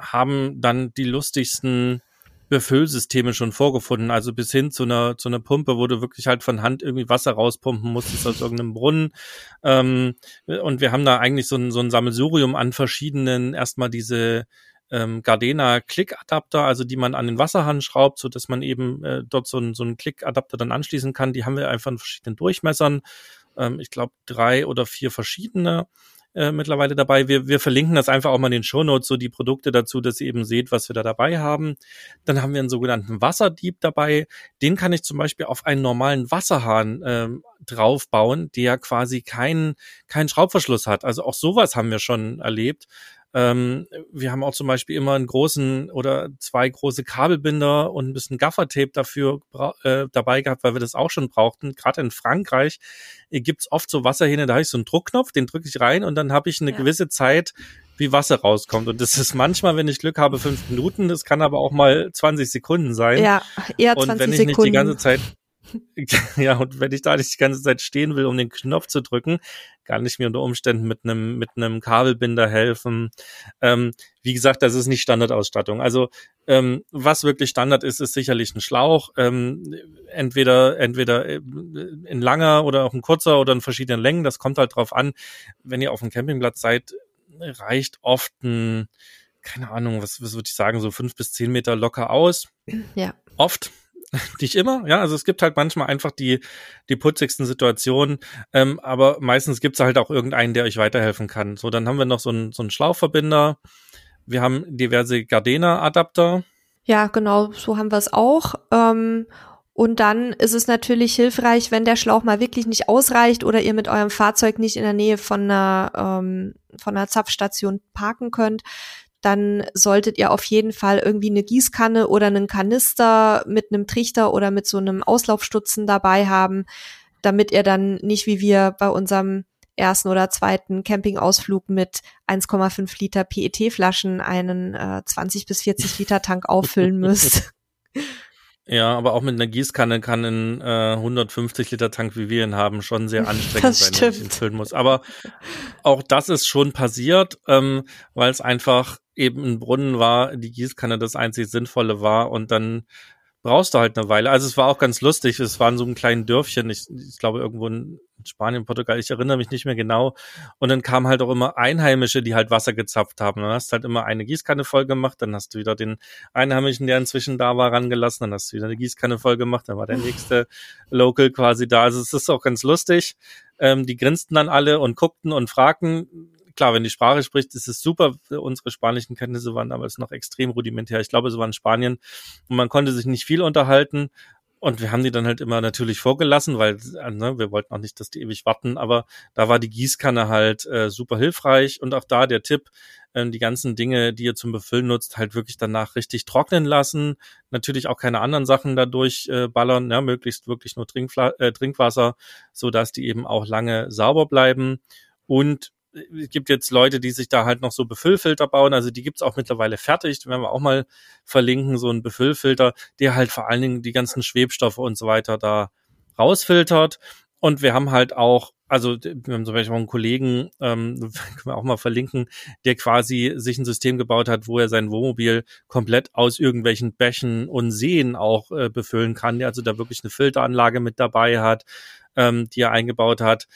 haben dann die lustigsten Befüllsysteme schon vorgefunden. Also bis hin zu einer, zu einer Pumpe, wo du wirklich halt von Hand irgendwie Wasser rauspumpen musstest aus irgendeinem Brunnen. Ähm, und wir haben da eigentlich so ein, so ein Sammelsurium an verschiedenen, erstmal diese ähm, Gardena Click-Adapter, also die man an den Wasserhahn schraubt, so dass man eben äh, dort so, ein, so einen Click-Adapter dann anschließen kann. Die haben wir einfach in verschiedenen Durchmessern. Ähm, ich glaube drei oder vier verschiedene äh, mittlerweile dabei. Wir, wir verlinken das einfach auch mal in den Shownotes, so die Produkte dazu, dass ihr eben seht, was wir da dabei haben. Dann haben wir einen sogenannten Wasserdieb dabei. Den kann ich zum Beispiel auf einen normalen Wasserhahn ähm, draufbauen, der quasi keinen keinen Schraubverschluss hat. Also auch sowas haben wir schon erlebt. Ähm, wir haben auch zum Beispiel immer einen großen oder zwei große Kabelbinder und ein bisschen Gaffertape dafür äh, dabei gehabt, weil wir das auch schon brauchten. Gerade in Frankreich äh, gibt's oft so Wasserhähne, da habe ich so einen Druckknopf, den drücke ich rein und dann habe ich eine ja. gewisse Zeit, wie Wasser rauskommt. Und das ist manchmal, wenn ich Glück habe, fünf Minuten, das kann aber auch mal 20 Sekunden sein. Ja, eher 20 Sekunden. Und wenn ich nicht die ganze Zeit ja, und wenn ich da nicht die ganze Zeit stehen will, um den Knopf zu drücken, kann ich mir unter Umständen mit einem mit einem Kabelbinder helfen. Ähm, wie gesagt, das ist nicht Standardausstattung. Also ähm, was wirklich Standard ist, ist sicherlich ein Schlauch. Ähm, entweder entweder in langer oder auch ein kurzer oder in verschiedenen Längen. Das kommt halt drauf an. Wenn ihr auf dem Campingplatz seid, reicht oft ein keine Ahnung, was, was würde ich sagen, so fünf bis zehn Meter locker aus. Ja. Oft. Nicht immer, ja. Also es gibt halt manchmal einfach die, die putzigsten Situationen, ähm, aber meistens gibt es halt auch irgendeinen, der euch weiterhelfen kann. So, dann haben wir noch so einen, so einen Schlauchverbinder. Wir haben diverse Gardena-Adapter. Ja, genau, so haben wir es auch. Ähm, und dann ist es natürlich hilfreich, wenn der Schlauch mal wirklich nicht ausreicht oder ihr mit eurem Fahrzeug nicht in der Nähe von einer, ähm, von einer Zapfstation parken könnt, dann solltet ihr auf jeden Fall irgendwie eine Gießkanne oder einen Kanister mit einem Trichter oder mit so einem Auslaufstutzen dabei haben, damit ihr dann nicht wie wir bei unserem ersten oder zweiten Campingausflug mit 1,5 Liter PET-Flaschen einen äh, 20 bis 40 Liter Tank auffüllen müsst. Ja, aber auch mit einer Gießkanne kann ein äh, 150 Liter Tank, wie wir ihn haben, schon sehr anstrengend sein, wenn ich ihn füllen muss. Aber auch das ist schon passiert, ähm, weil es einfach eben ein Brunnen war, die Gießkanne das einzig Sinnvolle war und dann brauchst du halt eine Weile. Also es war auch ganz lustig. Es war in so einem kleinen Dörfchen, ich, ich glaube irgendwo in Spanien, Portugal, ich erinnere mich nicht mehr genau. Und dann kamen halt auch immer Einheimische, die halt Wasser gezapft haben. Dann hast du halt immer eine Gießkanne voll gemacht, dann hast du wieder den Einheimischen, der inzwischen da war, rangelassen, dann hast du wieder eine Gießkanne voll gemacht, dann war der nächste Local quasi da. Also es ist auch ganz lustig. Ähm, die grinsten dann alle und guckten und fragten, klar, wenn die Sprache spricht, ist es super. Unsere spanischen Kenntnisse waren damals noch extrem rudimentär. Ich glaube, es war in Spanien und man konnte sich nicht viel unterhalten. Und wir haben die dann halt immer natürlich vorgelassen, weil äh, ne, wir wollten auch nicht, dass die ewig warten. Aber da war die Gießkanne halt äh, super hilfreich. Und auch da der Tipp, äh, die ganzen Dinge, die ihr zum Befüllen nutzt, halt wirklich danach richtig trocknen lassen. Natürlich auch keine anderen Sachen dadurch äh, ballern, ja, möglichst wirklich nur Trinkfla äh, Trinkwasser, so dass die eben auch lange sauber bleiben. Und es gibt jetzt Leute, die sich da halt noch so Befüllfilter bauen, also die gibt's auch mittlerweile fertig, werden wir auch mal verlinken, so ein Befüllfilter, der halt vor allen Dingen die ganzen Schwebstoffe und so weiter da rausfiltert. Und wir haben halt auch, also wir haben zum Beispiel auch einen Kollegen, ähm, können wir auch mal verlinken, der quasi sich ein System gebaut hat, wo er sein Wohnmobil komplett aus irgendwelchen Bächen und Seen auch äh, befüllen kann, der also da wirklich eine Filteranlage mit dabei hat, ähm, die er eingebaut hat.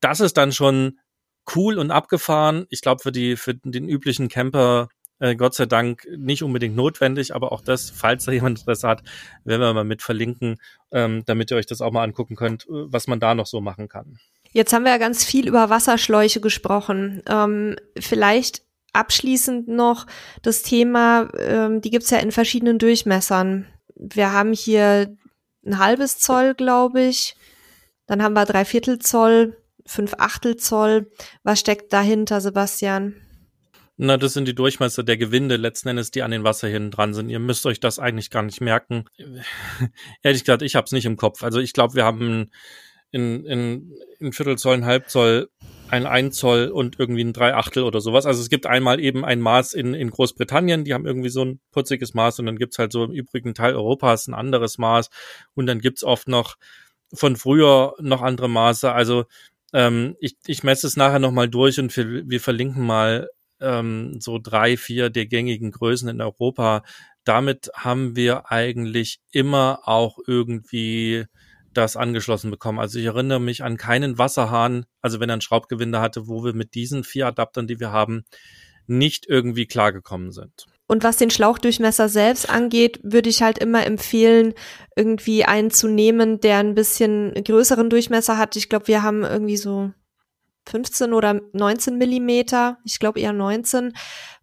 Das ist dann schon cool und abgefahren. Ich glaube, für die, für den üblichen Camper äh, Gott sei Dank nicht unbedingt notwendig, aber auch das, falls da jemand Interesse hat, werden wir mal mit verlinken, ähm, damit ihr euch das auch mal angucken könnt, äh, was man da noch so machen kann. Jetzt haben wir ja ganz viel über Wasserschläuche gesprochen. Ähm, vielleicht abschließend noch das Thema, ähm, die gibt's ja in verschiedenen Durchmessern. Wir haben hier ein halbes Zoll, glaube ich. Dann haben wir drei Viertel Zoll, fünf Achtel Zoll. Was steckt dahinter, Sebastian? Na, das sind die Durchmesser der Gewinde letzten Endes, die an den Wasserhähnen dran sind. Ihr müsst euch das eigentlich gar nicht merken. Ehrlich gesagt, ich habe es nicht im Kopf. Also ich glaube, wir haben in, in, in Viertelzoll, ein Halbzoll, ein Einzoll und irgendwie ein Dreiachtel oder sowas. Also es gibt einmal eben ein Maß in, in Großbritannien, die haben irgendwie so ein putziges Maß und dann gibt's halt so im übrigen Teil Europas ein anderes Maß und dann gibt's oft noch von früher noch andere Maße. Also ähm, ich, ich messe es nachher nochmal durch und wir, wir verlinken mal ähm, so drei, vier der gängigen Größen in Europa. Damit haben wir eigentlich immer auch irgendwie das angeschlossen bekommen. Also ich erinnere mich an keinen Wasserhahn, also wenn er ein Schraubgewinde hatte, wo wir mit diesen vier Adaptern, die wir haben, nicht irgendwie klargekommen sind. Und was den Schlauchdurchmesser selbst angeht, würde ich halt immer empfehlen, irgendwie einen zu nehmen, der ein bisschen größeren Durchmesser hat. Ich glaube, wir haben irgendwie so 15 oder 19 Millimeter, ich glaube eher 19,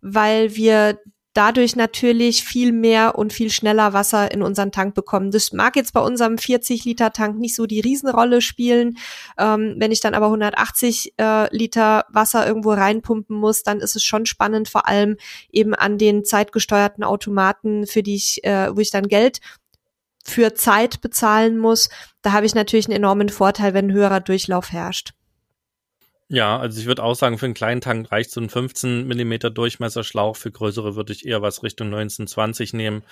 weil wir dadurch natürlich viel mehr und viel schneller Wasser in unseren Tank bekommen. Das mag jetzt bei unserem 40 Liter Tank nicht so die Riesenrolle spielen. Ähm, wenn ich dann aber 180 äh, Liter Wasser irgendwo reinpumpen muss, dann ist es schon spannend, vor allem eben an den zeitgesteuerten Automaten, für die ich, äh, wo ich dann Geld für Zeit bezahlen muss. Da habe ich natürlich einen enormen Vorteil, wenn ein höherer Durchlauf herrscht. Ja, also ich würde auch sagen, für einen kleinen Tank reicht so ein 15 Millimeter Durchmesser Schlauch. Für größere würde ich eher was Richtung 1920 nehmen.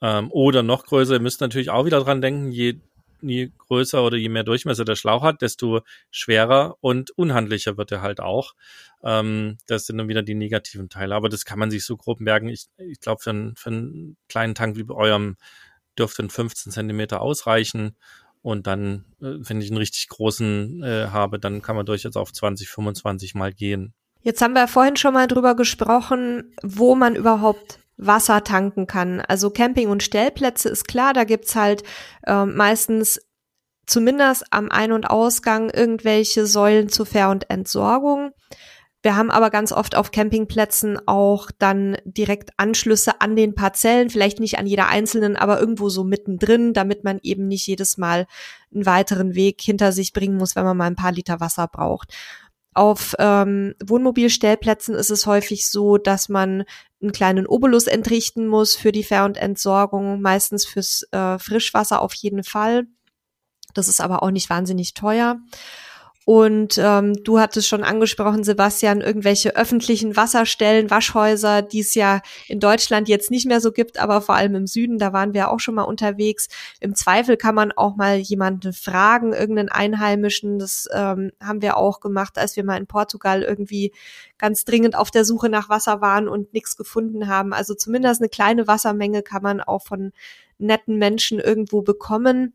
Ähm, oder noch größer. Ihr müsst natürlich auch wieder dran denken, je, je größer oder je mehr Durchmesser der Schlauch hat, desto schwerer und unhandlicher wird er halt auch. Ähm, das sind dann wieder die negativen Teile. Aber das kann man sich so grob merken. Ich, ich glaube, für, einen, für einen kleinen Tank wie bei eurem dürfte ein 15 Zentimeter ausreichen. Und dann, äh, wenn ich einen richtig großen äh, habe, dann kann man durchaus auf 20, 25 mal gehen. Jetzt haben wir vorhin schon mal drüber gesprochen, wo man überhaupt Wasser tanken kann. Also Camping- und Stellplätze ist klar, da gibt's halt äh, meistens zumindest am Ein- und Ausgang irgendwelche Säulen zur Ver- und Entsorgung. Wir haben aber ganz oft auf Campingplätzen auch dann direkt Anschlüsse an den Parzellen, vielleicht nicht an jeder einzelnen, aber irgendwo so mittendrin, damit man eben nicht jedes Mal einen weiteren Weg hinter sich bringen muss, wenn man mal ein paar Liter Wasser braucht. Auf ähm, Wohnmobilstellplätzen ist es häufig so, dass man einen kleinen Obolus entrichten muss für die Ver- und Entsorgung, meistens fürs äh, Frischwasser auf jeden Fall. Das ist aber auch nicht wahnsinnig teuer. Und ähm, du hattest schon angesprochen, Sebastian, irgendwelche öffentlichen Wasserstellen, Waschhäuser, die es ja in Deutschland jetzt nicht mehr so gibt, aber vor allem im Süden, da waren wir auch schon mal unterwegs. Im Zweifel kann man auch mal jemanden fragen, irgendeinen Einheimischen. Das ähm, haben wir auch gemacht, als wir mal in Portugal irgendwie ganz dringend auf der Suche nach Wasser waren und nichts gefunden haben. Also zumindest eine kleine Wassermenge kann man auch von netten Menschen irgendwo bekommen.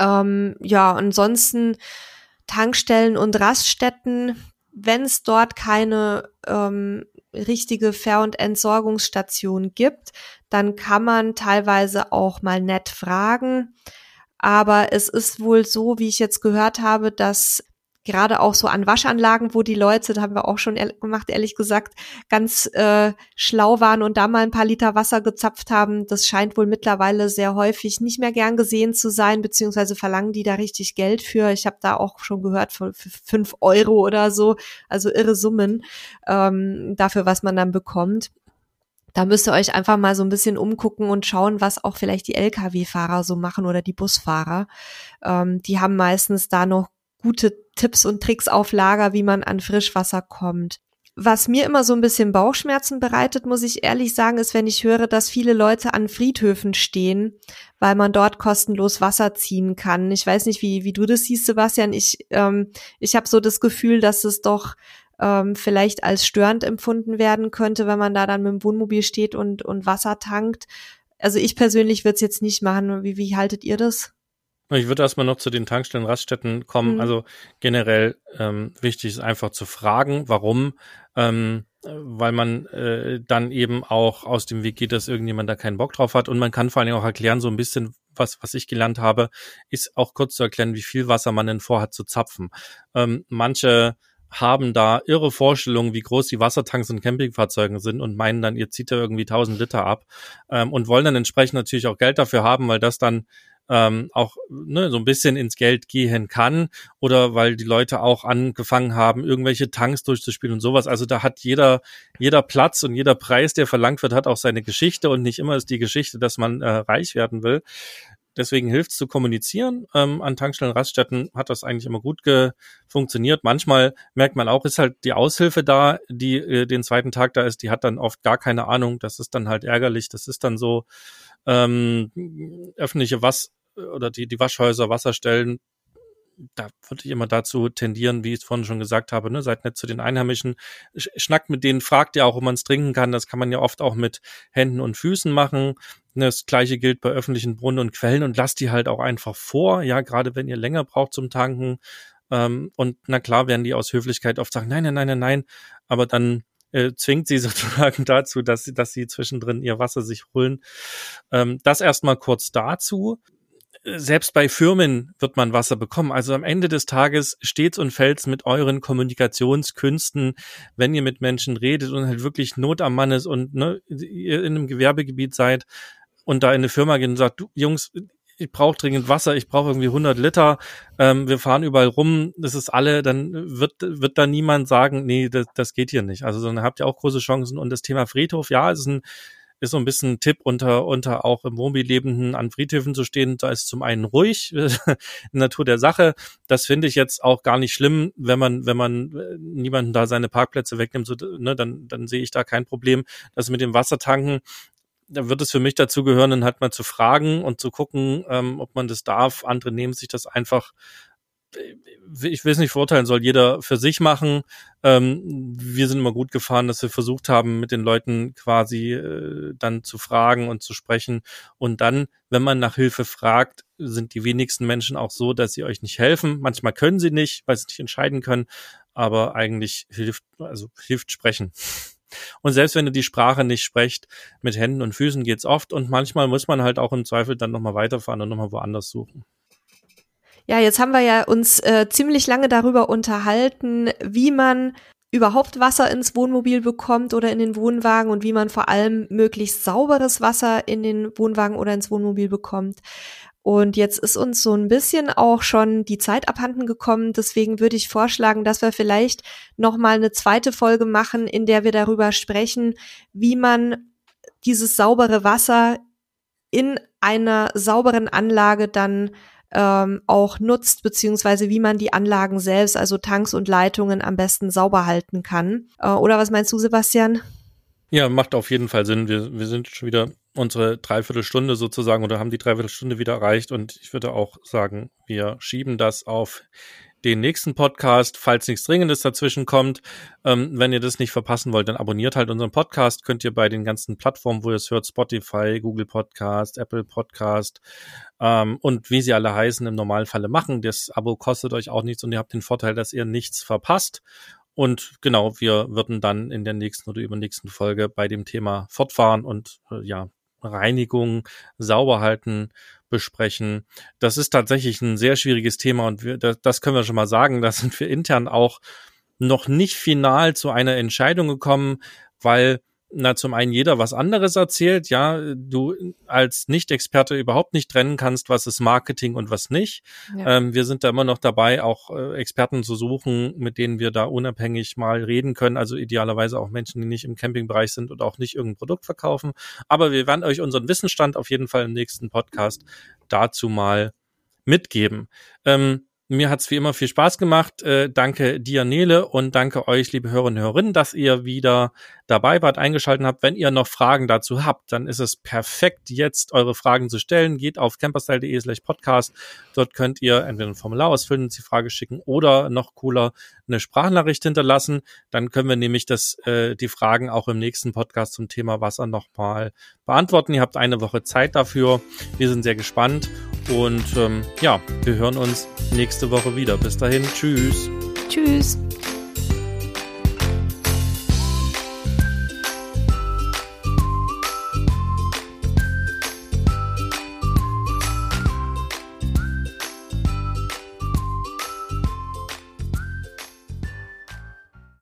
Ähm, ja, ansonsten Tankstellen und Raststätten, wenn es dort keine ähm, richtige Ver- und Entsorgungsstation gibt, dann kann man teilweise auch mal nett fragen. Aber es ist wohl so, wie ich jetzt gehört habe, dass gerade auch so an Waschanlagen, wo die Leute, da haben wir auch schon gemacht, ehrlich gesagt, ganz äh, schlau waren und da mal ein paar Liter Wasser gezapft haben. Das scheint wohl mittlerweile sehr häufig nicht mehr gern gesehen zu sein, beziehungsweise verlangen die da richtig Geld für. Ich habe da auch schon gehört für, für fünf Euro oder so, also irre Summen ähm, dafür, was man dann bekommt. Da müsst ihr euch einfach mal so ein bisschen umgucken und schauen, was auch vielleicht die Lkw-Fahrer so machen oder die Busfahrer. Ähm, die haben meistens da noch gute Tipps und Tricks auf Lager, wie man an Frischwasser kommt. Was mir immer so ein bisschen Bauchschmerzen bereitet, muss ich ehrlich sagen, ist, wenn ich höre, dass viele Leute an Friedhöfen stehen, weil man dort kostenlos Wasser ziehen kann. Ich weiß nicht, wie, wie du das siehst, Sebastian. Ich, ähm, ich habe so das Gefühl, dass es doch ähm, vielleicht als störend empfunden werden könnte, wenn man da dann mit dem Wohnmobil steht und, und Wasser tankt. Also ich persönlich würde es jetzt nicht machen. Wie, wie haltet ihr das? Ich würde erstmal noch zu den Tankstellen, Raststätten kommen. Mhm. Also generell ähm, wichtig ist einfach zu fragen, warum, ähm, weil man äh, dann eben auch aus dem Weg geht, dass irgendjemand da keinen Bock drauf hat. Und man kann vor allen Dingen auch erklären, so ein bisschen, was, was ich gelernt habe, ist auch kurz zu erklären, wie viel Wasser man denn vorhat zu zapfen. Ähm, manche haben da irre Vorstellungen, wie groß die Wassertanks in Campingfahrzeugen sind und meinen dann, ihr zieht da irgendwie 1000 Liter ab ähm, und wollen dann entsprechend natürlich auch Geld dafür haben, weil das dann ähm, auch ne, so ein bisschen ins Geld gehen kann oder weil die Leute auch angefangen haben, irgendwelche Tanks durchzuspielen und sowas. Also da hat jeder, jeder Platz und jeder Preis, der verlangt wird, hat auch seine Geschichte und nicht immer ist die Geschichte, dass man äh, reich werden will. Deswegen hilft es zu kommunizieren. Ähm, an Tankstellen, Raststätten hat das eigentlich immer gut funktioniert. Manchmal merkt man auch, ist halt die Aushilfe da, die äh, den zweiten Tag da ist, die hat dann oft gar keine Ahnung. Das ist dann halt ärgerlich. Das ist dann so ähm, öffentliche Was oder die, die Waschhäuser, Wasserstellen da würde ich immer dazu tendieren, wie ich es vorhin schon gesagt habe, ne, seid nett zu den Einheimischen, schnackt mit denen, fragt ja auch, ob man es trinken kann. Das kann man ja oft auch mit Händen und Füßen machen. Das gleiche gilt bei öffentlichen Brunnen und Quellen und lasst die halt auch einfach vor, ja, gerade wenn ihr länger braucht zum Tanken. Ähm, und na klar werden die aus Höflichkeit oft sagen, nein, nein, nein, nein, nein, aber dann äh, zwingt sie sozusagen dazu, dass sie, dass sie zwischendrin ihr Wasser sich holen. Ähm, das erstmal kurz dazu selbst bei Firmen wird man Wasser bekommen. Also am Ende des Tages steht's und fällt's mit euren Kommunikationskünsten, wenn ihr mit Menschen redet und halt wirklich Not am Mann ist und ne, ihr in einem Gewerbegebiet seid und da in eine Firma geht und sagt, du Jungs, ich brauche dringend Wasser, ich brauche irgendwie 100 Liter, ähm, wir fahren überall rum, das ist alle, dann wird, wird da niemand sagen, nee, das, das geht hier nicht. Also dann habt ihr auch große Chancen. Und das Thema Friedhof, ja, ist ein ist so ein bisschen ein Tipp unter, unter auch im Wohnmobil an Friedhöfen zu stehen. Da ist zum einen ruhig, Natur der Sache. Das finde ich jetzt auch gar nicht schlimm, wenn man, wenn man äh, niemanden da seine Parkplätze wegnimmt, so, ne, dann, dann sehe ich da kein Problem. Das mit dem Wassertanken, da wird es für mich dazu gehören, dann halt mal zu fragen und zu gucken, ähm, ob man das darf. Andere nehmen sich das einfach ich will es nicht verurteilen, soll jeder für sich machen. Ähm, wir sind immer gut gefahren, dass wir versucht haben, mit den Leuten quasi äh, dann zu fragen und zu sprechen. Und dann, wenn man nach Hilfe fragt, sind die wenigsten Menschen auch so, dass sie euch nicht helfen. Manchmal können sie nicht, weil sie nicht entscheiden können. Aber eigentlich hilft, also hilft sprechen. Und selbst wenn ihr die Sprache nicht sprecht, mit Händen und Füßen geht's oft. Und manchmal muss man halt auch im Zweifel dann nochmal weiterfahren und nochmal woanders suchen. Ja, jetzt haben wir ja uns äh, ziemlich lange darüber unterhalten, wie man überhaupt Wasser ins Wohnmobil bekommt oder in den Wohnwagen und wie man vor allem möglichst sauberes Wasser in den Wohnwagen oder ins Wohnmobil bekommt. Und jetzt ist uns so ein bisschen auch schon die Zeit abhanden gekommen. Deswegen würde ich vorschlagen, dass wir vielleicht noch mal eine zweite Folge machen, in der wir darüber sprechen, wie man dieses saubere Wasser in einer sauberen Anlage dann ähm, auch nutzt, beziehungsweise wie man die Anlagen selbst, also Tanks und Leitungen am besten sauber halten kann. Äh, oder was meinst du, Sebastian? Ja, macht auf jeden Fall Sinn. Wir, wir sind schon wieder unsere Dreiviertelstunde sozusagen oder haben die Dreiviertelstunde wieder erreicht und ich würde auch sagen, wir schieben das auf den nächsten Podcast, falls nichts Dringendes dazwischen kommt. Ähm, wenn ihr das nicht verpassen wollt, dann abonniert halt unseren Podcast. Könnt ihr bei den ganzen Plattformen, wo ihr es hört, Spotify, Google Podcast, Apple Podcast ähm, und wie sie alle heißen, im Normalfalle machen. Das Abo kostet euch auch nichts und ihr habt den Vorteil, dass ihr nichts verpasst. Und genau, wir würden dann in der nächsten oder übernächsten Folge bei dem Thema fortfahren und äh, ja, Reinigung, sauber halten, besprechen. Das ist tatsächlich ein sehr schwieriges Thema und wir, das, das können wir schon mal sagen. Da sind wir intern auch noch nicht final zu einer Entscheidung gekommen, weil na, zum einen jeder was anderes erzählt, ja, du als Nicht-Experte überhaupt nicht trennen kannst, was ist Marketing und was nicht. Ja. Ähm, wir sind da immer noch dabei, auch äh, Experten zu suchen, mit denen wir da unabhängig mal reden können, also idealerweise auch Menschen, die nicht im Campingbereich sind und auch nicht irgendein Produkt verkaufen. Aber wir werden euch unseren Wissensstand auf jeden Fall im nächsten Podcast dazu mal mitgeben. Ähm, mir hat's wie immer viel Spaß gemacht. Äh, danke dir, Nele, und danke euch, liebe Hörerinnen und Hörerinnen, dass ihr wieder dabei wart, eingeschaltet habt. Wenn ihr noch Fragen dazu habt, dann ist es perfekt, jetzt eure Fragen zu stellen. Geht auf camperstyle.de slash podcast. Dort könnt ihr entweder ein Formular ausfüllen, die Frage schicken oder noch cooler eine Sprachnachricht hinterlassen. Dann können wir nämlich das, äh, die Fragen auch im nächsten Podcast zum Thema Wasser nochmal beantworten. Ihr habt eine Woche Zeit dafür. Wir sind sehr gespannt und ähm, ja, wir hören uns nächste Woche wieder. Bis dahin, tschüss. Tschüss.